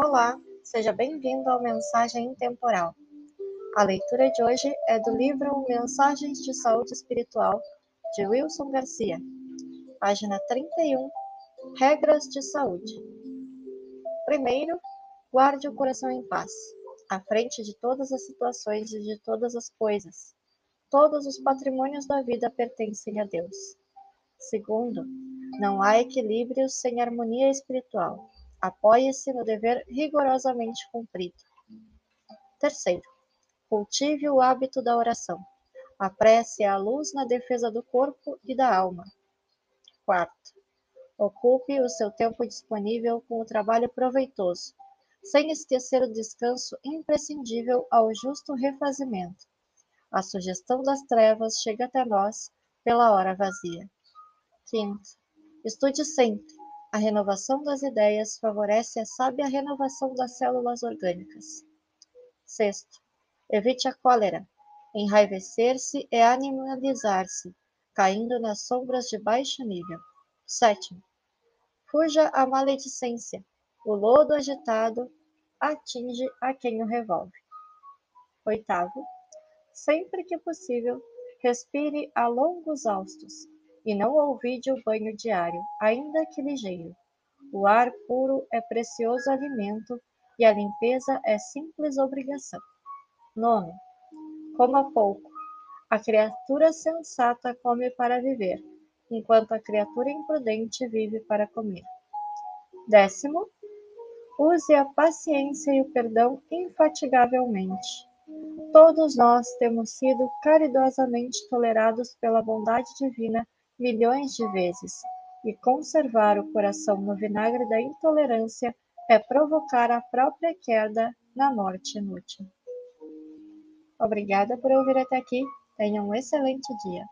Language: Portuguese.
Olá, seja bem-vindo ao Mensagem Intemporal. A leitura de hoje é do livro Mensagens de Saúde Espiritual, de Wilson Garcia, página 31, Regras de Saúde. Primeiro, guarde o coração em paz, à frente de todas as situações e de todas as coisas. Todos os patrimônios da vida pertencem a Deus. Segundo, não há equilíbrio sem harmonia espiritual. Apoie-se no dever rigorosamente cumprido. Terceiro, cultive o hábito da oração. A prece é a luz na defesa do corpo e da alma. Quarto, ocupe o seu tempo disponível com o trabalho proveitoso, sem esquecer o descanso imprescindível ao justo refazimento. A sugestão das trevas chega até nós pela hora vazia. Quinto, estude sempre. A renovação das ideias favorece a sábia renovação das células orgânicas. Sexto, evite a cólera. Enraivecer-se é animalizar-se, caindo nas sombras de baixo nível. Sétimo, fuja a maledicência. O lodo agitado atinge a quem o revolve. Oitavo, sempre que possível, respire a longos austos e não olvide o banho diário, ainda que ligeiro. O ar puro é precioso alimento e a limpeza é simples obrigação. Nono. Coma pouco. A criatura sensata come para viver, enquanto a criatura imprudente vive para comer. Décimo. Use a paciência e o perdão infatigavelmente. Todos nós temos sido caridosamente tolerados pela bondade divina milhões de vezes, e conservar o coração no vinagre da intolerância é provocar a própria queda na morte inútil. Obrigada por ouvir até aqui. Tenha um excelente dia.